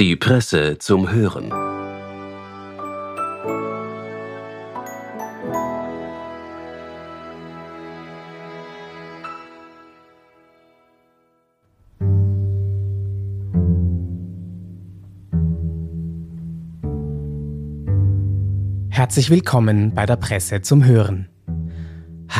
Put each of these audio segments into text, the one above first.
Die Presse zum Hören. Herzlich willkommen bei der Presse zum Hören.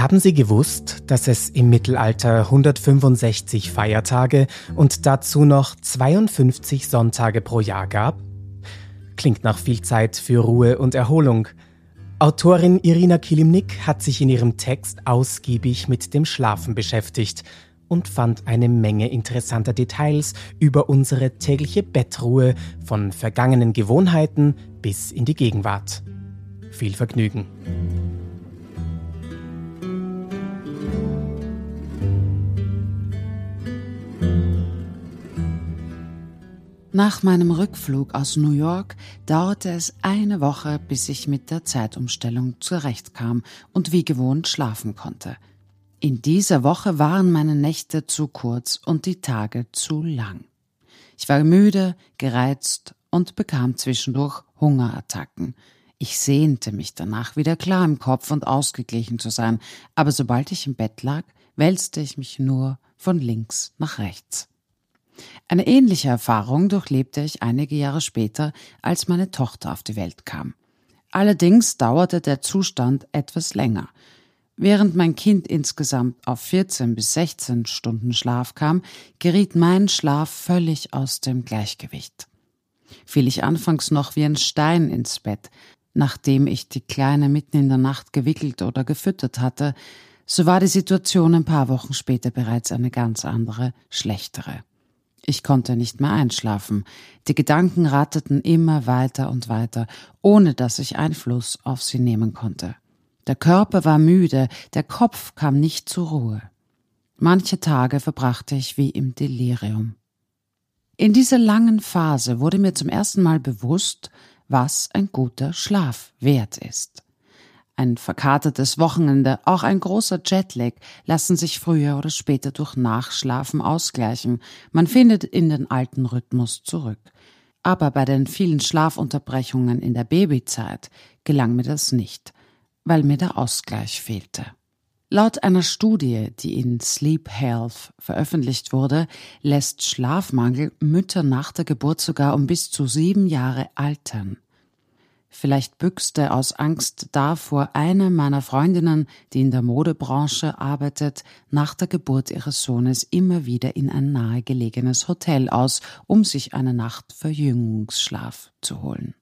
Haben Sie gewusst, dass es im Mittelalter 165 Feiertage und dazu noch 52 Sonntage pro Jahr gab? Klingt nach viel Zeit für Ruhe und Erholung. Autorin Irina Kilimnik hat sich in ihrem Text ausgiebig mit dem Schlafen beschäftigt und fand eine Menge interessanter Details über unsere tägliche Bettruhe von vergangenen Gewohnheiten bis in die Gegenwart. Viel Vergnügen! Nach meinem Rückflug aus New York dauerte es eine Woche, bis ich mit der Zeitumstellung zurechtkam und wie gewohnt schlafen konnte. In dieser Woche waren meine Nächte zu kurz und die Tage zu lang. Ich war müde, gereizt und bekam zwischendurch Hungerattacken. Ich sehnte mich danach, wieder klar im Kopf und ausgeglichen zu sein, aber sobald ich im Bett lag, wälzte ich mich nur von links nach rechts. Eine ähnliche Erfahrung durchlebte ich einige Jahre später, als meine Tochter auf die Welt kam. Allerdings dauerte der Zustand etwas länger. Während mein Kind insgesamt auf 14 bis 16 Stunden Schlaf kam, geriet mein Schlaf völlig aus dem Gleichgewicht. Fiel ich anfangs noch wie ein Stein ins Bett, nachdem ich die Kleine mitten in der Nacht gewickelt oder gefüttert hatte, so war die Situation ein paar Wochen später bereits eine ganz andere, schlechtere. Ich konnte nicht mehr einschlafen. Die Gedanken ratterten immer weiter und weiter, ohne dass ich Einfluss auf sie nehmen konnte. Der Körper war müde, der Kopf kam nicht zur Ruhe. Manche Tage verbrachte ich wie im Delirium. In dieser langen Phase wurde mir zum ersten Mal bewusst, was ein guter Schlaf wert ist. Ein verkatertes Wochenende, auch ein großer Jetlag lassen sich früher oder später durch Nachschlafen ausgleichen. Man findet in den alten Rhythmus zurück. Aber bei den vielen Schlafunterbrechungen in der Babyzeit gelang mir das nicht, weil mir der Ausgleich fehlte. Laut einer Studie, die in Sleep Health veröffentlicht wurde, lässt Schlafmangel Mütter nach der Geburt sogar um bis zu sieben Jahre altern. Vielleicht büchste aus Angst davor eine meiner Freundinnen, die in der Modebranche arbeitet, nach der Geburt ihres Sohnes immer wieder in ein nahegelegenes Hotel aus, um sich eine Nacht Verjüngungsschlaf zu holen.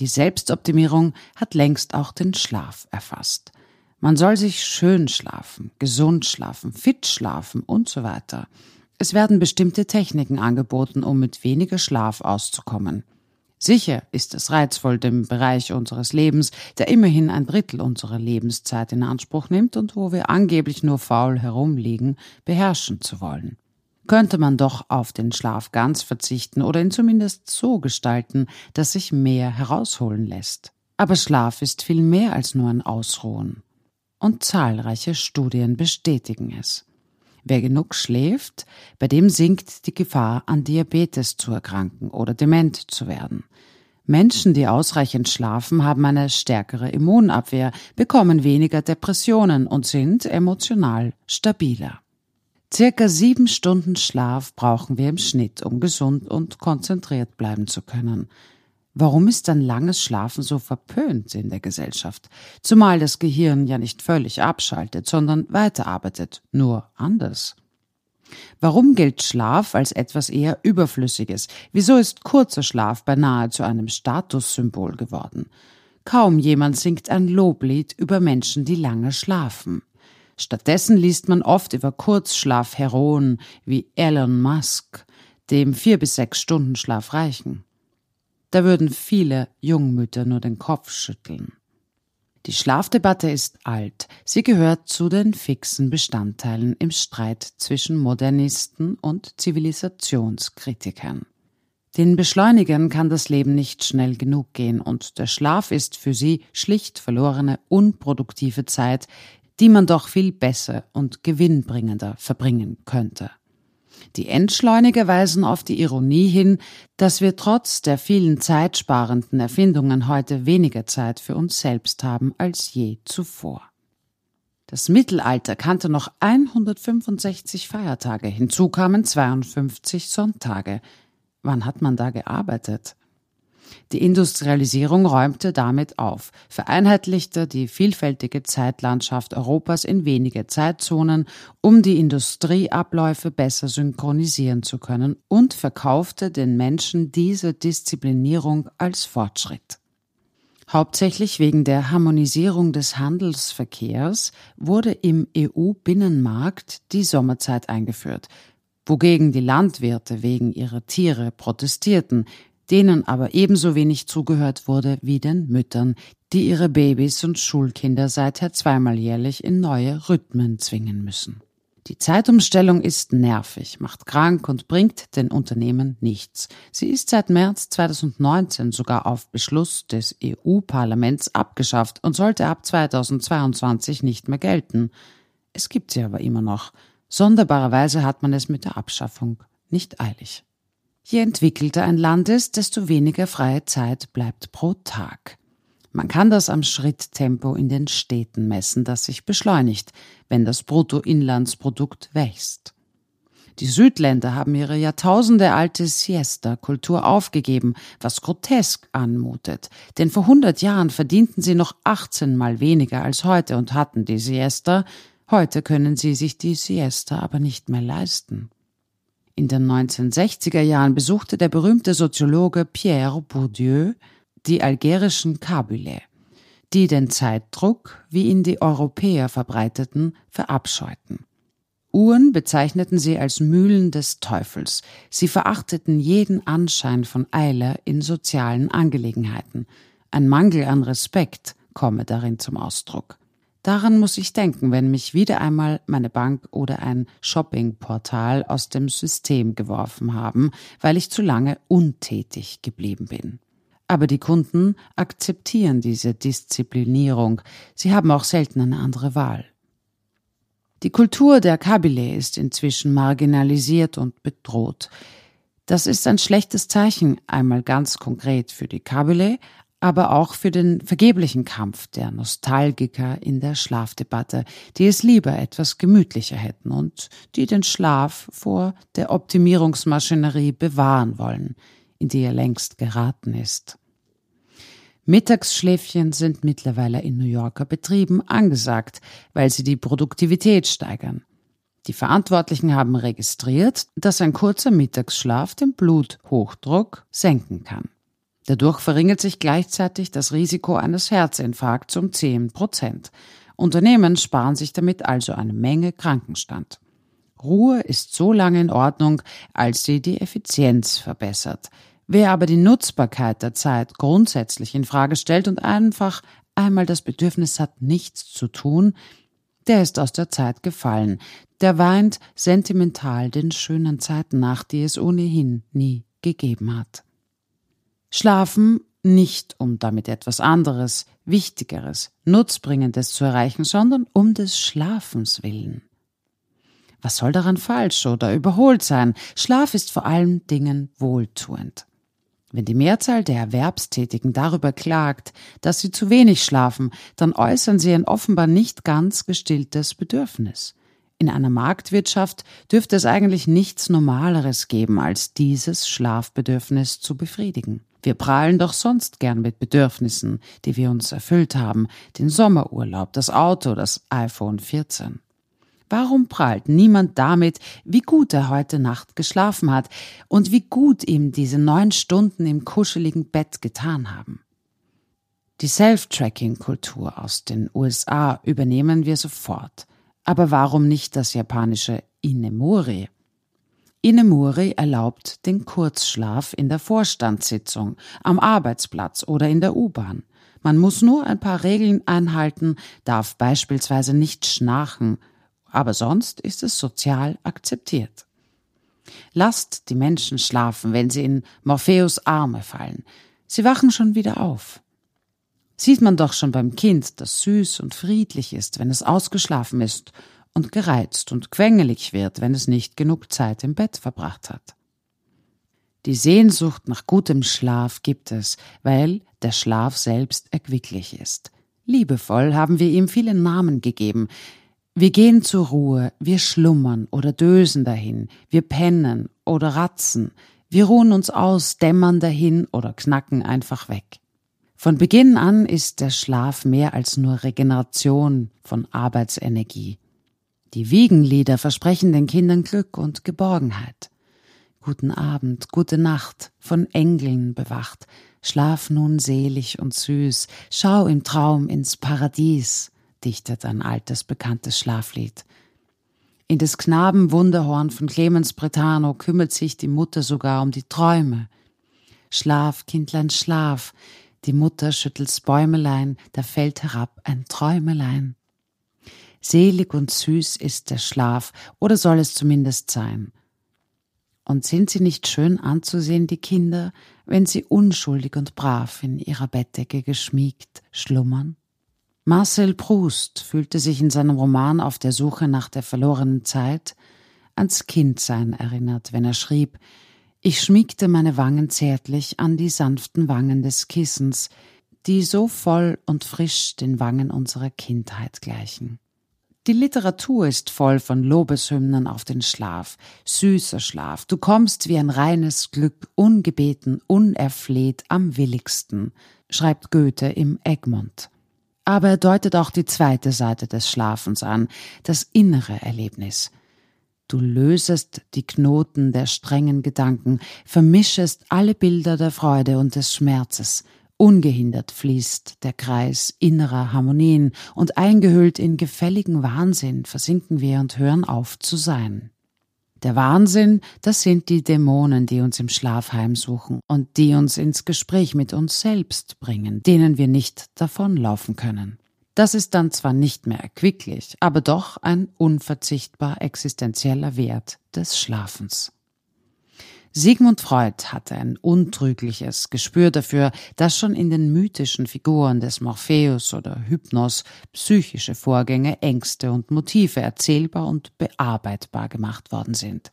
Die Selbstoptimierung hat längst auch den Schlaf erfasst. Man soll sich schön schlafen, gesund schlafen, fit schlafen und so weiter. Es werden bestimmte Techniken angeboten, um mit weniger Schlaf auszukommen. Sicher ist es reizvoll, dem Bereich unseres Lebens, der immerhin ein Drittel unserer Lebenszeit in Anspruch nimmt und wo wir angeblich nur faul herumliegen, beherrschen zu wollen. Könnte man doch auf den Schlaf ganz verzichten oder ihn zumindest so gestalten, dass sich mehr herausholen lässt. Aber Schlaf ist viel mehr als nur ein Ausruhen. Und zahlreiche Studien bestätigen es. Wer genug schläft, bei dem sinkt die Gefahr, an Diabetes zu erkranken oder dement zu werden. Menschen, die ausreichend schlafen, haben eine stärkere Immunabwehr, bekommen weniger Depressionen und sind emotional stabiler. Circa sieben Stunden Schlaf brauchen wir im Schnitt, um gesund und konzentriert bleiben zu können. Warum ist dann langes Schlafen so verpönt in der Gesellschaft? Zumal das Gehirn ja nicht völlig abschaltet, sondern weiterarbeitet, nur anders. Warum gilt Schlaf als etwas eher Überflüssiges? Wieso ist kurzer Schlaf beinahe zu einem Statussymbol geworden? Kaum jemand singt ein Loblied über Menschen, die lange schlafen. Stattdessen liest man oft über Kurzschlafheroen wie Elon Musk, dem vier bis sechs Stunden Schlaf reichen. Da würden viele Jungmütter nur den Kopf schütteln. Die Schlafdebatte ist alt. Sie gehört zu den fixen Bestandteilen im Streit zwischen Modernisten und Zivilisationskritikern. Den Beschleunigern kann das Leben nicht schnell genug gehen und der Schlaf ist für sie schlicht verlorene, unproduktive Zeit, die man doch viel besser und gewinnbringender verbringen könnte. Die Entschleuniger weisen auf die Ironie hin, dass wir trotz der vielen zeitsparenden Erfindungen heute weniger Zeit für uns selbst haben als je zuvor. Das Mittelalter kannte noch 165 Feiertage, hinzu kamen 52 Sonntage. Wann hat man da gearbeitet? Die Industrialisierung räumte damit auf, vereinheitlichte die vielfältige Zeitlandschaft Europas in wenige Zeitzonen, um die Industrieabläufe besser synchronisieren zu können und verkaufte den Menschen diese Disziplinierung als Fortschritt. Hauptsächlich wegen der Harmonisierung des Handelsverkehrs wurde im EU-Binnenmarkt die Sommerzeit eingeführt, wogegen die Landwirte wegen ihrer Tiere protestierten, denen aber ebenso wenig zugehört wurde wie den Müttern, die ihre Babys und Schulkinder seither zweimal jährlich in neue Rhythmen zwingen müssen. Die Zeitumstellung ist nervig, macht krank und bringt den Unternehmen nichts. Sie ist seit März 2019 sogar auf Beschluss des EU-Parlaments abgeschafft und sollte ab 2022 nicht mehr gelten. Es gibt sie aber immer noch. Sonderbarerweise hat man es mit der Abschaffung nicht eilig. Je entwickelter ein Land ist, desto weniger freie Zeit bleibt pro Tag. Man kann das am Schritttempo in den Städten messen, das sich beschleunigt, wenn das Bruttoinlandsprodukt wächst. Die Südländer haben ihre jahrtausendealte Siesta-Kultur aufgegeben, was grotesk anmutet. Denn vor 100 Jahren verdienten sie noch 18 mal weniger als heute und hatten die Siesta. Heute können sie sich die Siesta aber nicht mehr leisten. In den 1960er Jahren besuchte der berühmte Soziologe Pierre Bourdieu die algerischen Kabyle, die den Zeitdruck, wie ihn die Europäer verbreiteten, verabscheuten. Uhren bezeichneten sie als Mühlen des Teufels. Sie verachteten jeden Anschein von Eile in sozialen Angelegenheiten. Ein Mangel an Respekt komme darin zum Ausdruck. Daran muss ich denken, wenn mich wieder einmal meine Bank oder ein Shoppingportal aus dem System geworfen haben, weil ich zu lange untätig geblieben bin. Aber die Kunden akzeptieren diese Disziplinierung. Sie haben auch selten eine andere Wahl. Die Kultur der Kabyle ist inzwischen marginalisiert und bedroht. Das ist ein schlechtes Zeichen, einmal ganz konkret für die Kabyle, aber auch für den vergeblichen Kampf der Nostalgiker in der Schlafdebatte, die es lieber etwas gemütlicher hätten und die den Schlaf vor der Optimierungsmaschinerie bewahren wollen, in die er längst geraten ist. Mittagsschläfchen sind mittlerweile in New Yorker Betrieben angesagt, weil sie die Produktivität steigern. Die Verantwortlichen haben registriert, dass ein kurzer Mittagsschlaf den Bluthochdruck senken kann. Dadurch verringert sich gleichzeitig das Risiko eines Herzinfarkts um 10 Prozent. Unternehmen sparen sich damit also eine Menge Krankenstand. Ruhe ist so lange in Ordnung, als sie die Effizienz verbessert. Wer aber die Nutzbarkeit der Zeit grundsätzlich in Frage stellt und einfach einmal das Bedürfnis hat, nichts zu tun, der ist aus der Zeit gefallen. Der weint sentimental den schönen Zeiten nach, die es ohnehin nie gegeben hat. Schlafen nicht, um damit etwas anderes, Wichtigeres, Nutzbringendes zu erreichen, sondern um des Schlafens willen. Was soll daran falsch oder überholt sein? Schlaf ist vor allen Dingen wohltuend. Wenn die Mehrzahl der Erwerbstätigen darüber klagt, dass sie zu wenig schlafen, dann äußern sie ein offenbar nicht ganz gestilltes Bedürfnis. In einer Marktwirtschaft dürfte es eigentlich nichts Normaleres geben, als dieses Schlafbedürfnis zu befriedigen. Wir prahlen doch sonst gern mit Bedürfnissen, die wir uns erfüllt haben, den Sommerurlaub, das Auto, das iPhone 14. Warum prahlt niemand damit, wie gut er heute Nacht geschlafen hat und wie gut ihm diese neun Stunden im kuscheligen Bett getan haben? Die Self-Tracking-Kultur aus den USA übernehmen wir sofort. Aber warum nicht das japanische Inemori? Inemuri erlaubt den Kurzschlaf in der Vorstandssitzung, am Arbeitsplatz oder in der U-Bahn. Man muss nur ein paar Regeln einhalten, darf beispielsweise nicht schnarchen, aber sonst ist es sozial akzeptiert. Lasst die Menschen schlafen, wenn sie in Morpheus Arme fallen. Sie wachen schon wieder auf. Sieht man doch schon beim Kind, das süß und friedlich ist, wenn es ausgeschlafen ist und gereizt und quengelig wird, wenn es nicht genug Zeit im Bett verbracht hat. Die Sehnsucht nach gutem Schlaf gibt es, weil der Schlaf selbst erquicklich ist. Liebevoll haben wir ihm viele Namen gegeben. Wir gehen zur Ruhe, wir schlummern oder dösen dahin, wir pennen oder ratzen, wir ruhen uns aus, dämmern dahin oder knacken einfach weg. Von Beginn an ist der Schlaf mehr als nur Regeneration von Arbeitsenergie. Die Wiegenlieder versprechen den Kindern Glück und Geborgenheit. Guten Abend, gute Nacht, von Engeln bewacht, schlaf nun selig und süß, schau im Traum ins Paradies, dichtet ein altes bekanntes Schlaflied. In des Knaben Wunderhorn von Clemens Bretano kümmert sich die Mutter sogar um die Träume. Schlaf, Kindlein, schlaf, die Mutter schüttelt's Bäumelein, da fällt herab ein Träumelein. Selig und süß ist der Schlaf, oder soll es zumindest sein. Und sind sie nicht schön anzusehen, die Kinder, wenn sie unschuldig und brav in ihrer Bettdecke geschmiegt schlummern? Marcel Proust fühlte sich in seinem Roman Auf der Suche nach der verlorenen Zeit ans Kindsein erinnert, wenn er schrieb Ich schmiegte meine Wangen zärtlich an die sanften Wangen des Kissens, die so voll und frisch den Wangen unserer Kindheit gleichen. Die Literatur ist voll von Lobeshymnen auf den Schlaf, süßer Schlaf, du kommst wie ein reines Glück, ungebeten, unerfleht, am willigsten, schreibt Goethe im Egmont. Aber er deutet auch die zweite Seite des Schlafens an, das innere Erlebnis. Du lösest die Knoten der strengen Gedanken, vermischest alle Bilder der Freude und des Schmerzes, Ungehindert fließt der Kreis innerer Harmonien und eingehüllt in gefälligen Wahnsinn versinken wir und hören auf zu sein. Der Wahnsinn, das sind die Dämonen, die uns im Schlaf heimsuchen und die uns ins Gespräch mit uns selbst bringen, denen wir nicht davonlaufen können. Das ist dann zwar nicht mehr erquicklich, aber doch ein unverzichtbar existenzieller Wert des Schlafens. Sigmund Freud hatte ein untrügliches Gespür dafür, dass schon in den mythischen Figuren des Morpheus oder Hypnos psychische Vorgänge, Ängste und Motive erzählbar und bearbeitbar gemacht worden sind.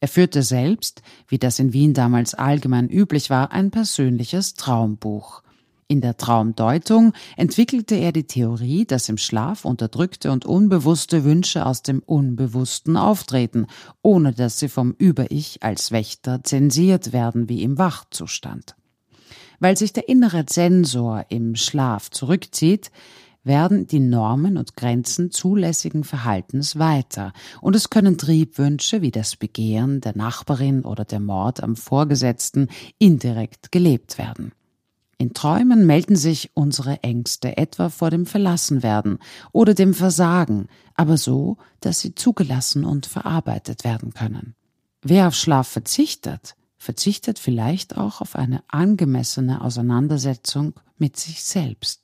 Er führte selbst, wie das in Wien damals allgemein üblich war, ein persönliches Traumbuch. In der Traumdeutung entwickelte er die Theorie, dass im Schlaf unterdrückte und unbewusste Wünsche aus dem Unbewussten auftreten, ohne dass sie vom Über-Ich als Wächter zensiert werden wie im Wachzustand. Weil sich der innere Zensor im Schlaf zurückzieht, werden die Normen und Grenzen zulässigen Verhaltens weiter, und es können Triebwünsche wie das Begehren der Nachbarin oder der Mord am Vorgesetzten indirekt gelebt werden. In Träumen melden sich unsere Ängste etwa vor dem Verlassenwerden oder dem Versagen, aber so, dass sie zugelassen und verarbeitet werden können. Wer auf Schlaf verzichtet, verzichtet vielleicht auch auf eine angemessene Auseinandersetzung mit sich selbst.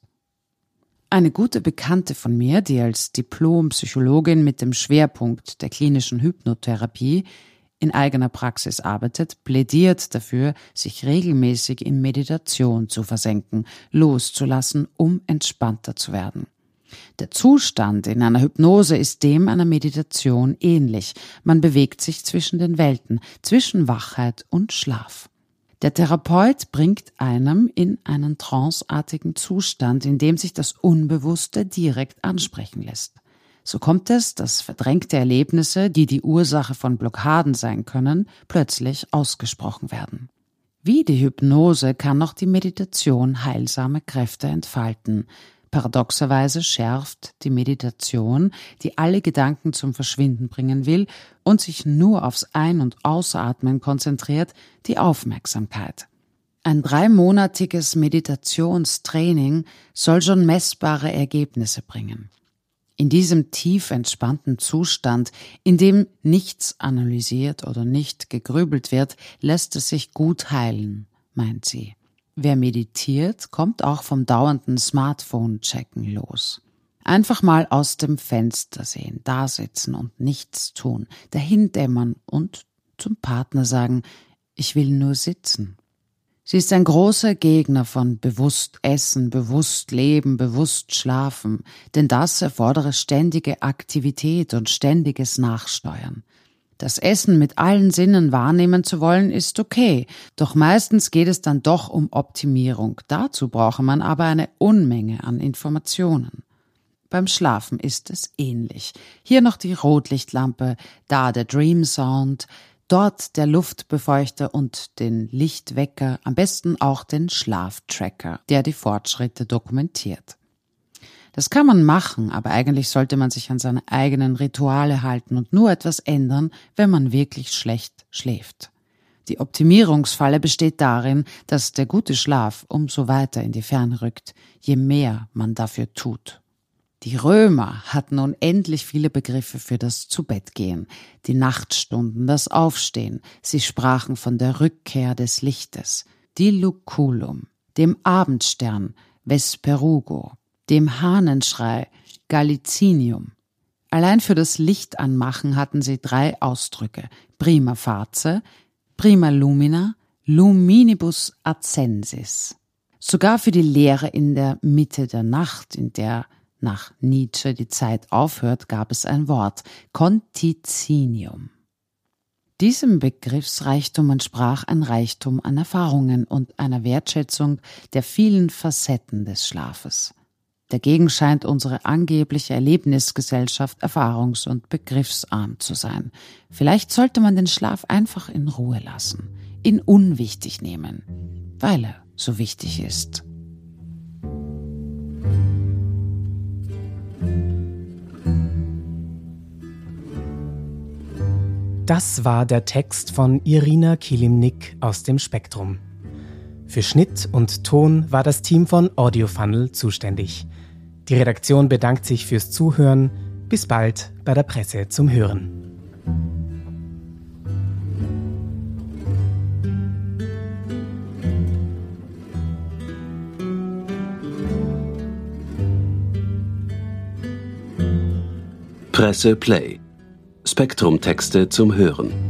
Eine gute Bekannte von mir, die als Diplompsychologin mit dem Schwerpunkt der klinischen Hypnotherapie in eigener Praxis arbeitet, plädiert dafür, sich regelmäßig in Meditation zu versenken, loszulassen, um entspannter zu werden. Der Zustand in einer Hypnose ist dem einer Meditation ähnlich. Man bewegt sich zwischen den Welten, zwischen Wachheit und Schlaf. Der Therapeut bringt einem in einen tranceartigen Zustand, in dem sich das Unbewusste direkt ansprechen lässt. So kommt es, dass verdrängte Erlebnisse, die die Ursache von Blockaden sein können, plötzlich ausgesprochen werden. Wie die Hypnose kann noch die Meditation heilsame Kräfte entfalten. Paradoxerweise schärft die Meditation, die alle Gedanken zum Verschwinden bringen will und sich nur aufs Ein- und Ausatmen konzentriert, die Aufmerksamkeit. Ein dreimonatiges Meditationstraining soll schon messbare Ergebnisse bringen. In diesem tief entspannten Zustand, in dem nichts analysiert oder nicht gegrübelt wird, lässt es sich gut heilen, meint sie. Wer meditiert, kommt auch vom dauernden Smartphone-Checken los. Einfach mal aus dem Fenster sehen, da sitzen und nichts tun, dahindämmern und zum Partner sagen, ich will nur sitzen. Sie ist ein großer Gegner von bewusst essen, bewusst leben, bewusst schlafen, denn das erfordere ständige Aktivität und ständiges Nachsteuern. Das Essen mit allen Sinnen wahrnehmen zu wollen, ist okay, doch meistens geht es dann doch um Optimierung. Dazu brauche man aber eine Unmenge an Informationen. Beim Schlafen ist es ähnlich. Hier noch die Rotlichtlampe, da der Dream Sound, dort der Luftbefeuchter und den Lichtwecker, am besten auch den Schlaftracker, der die Fortschritte dokumentiert. Das kann man machen, aber eigentlich sollte man sich an seine eigenen Rituale halten und nur etwas ändern, wenn man wirklich schlecht schläft. Die Optimierungsfalle besteht darin, dass der gute Schlaf umso weiter in die Ferne rückt, je mehr man dafür tut. Die Römer hatten unendlich viele Begriffe für das Zubettgehen, die Nachtstunden, das Aufstehen. Sie sprachen von der Rückkehr des Lichtes, Diluculum, dem Abendstern, Vesperugo, dem Hahnenschrei Galicinium. Allein für das Lichtanmachen hatten sie drei Ausdrücke prima facie, prima lumina, luminibus ascensis. Sogar für die Lehre in der Mitte der Nacht, in der nach Nietzsche die Zeit aufhört, gab es ein Wort Conticinium. Diesem Begriffsreichtum entsprach ein Reichtum an Erfahrungen und einer Wertschätzung der vielen Facetten des Schlafes. Dagegen scheint unsere angebliche Erlebnisgesellschaft erfahrungs- und begriffsarm zu sein. Vielleicht sollte man den Schlaf einfach in Ruhe lassen, ihn unwichtig nehmen, weil er so wichtig ist. Das war der Text von Irina Kilimnik aus dem Spektrum. Für Schnitt und Ton war das Team von AudioFunnel zuständig. Die Redaktion bedankt sich fürs Zuhören. Bis bald bei der Presse zum Hören. Presse Play. Spektrum Texte zum Hören.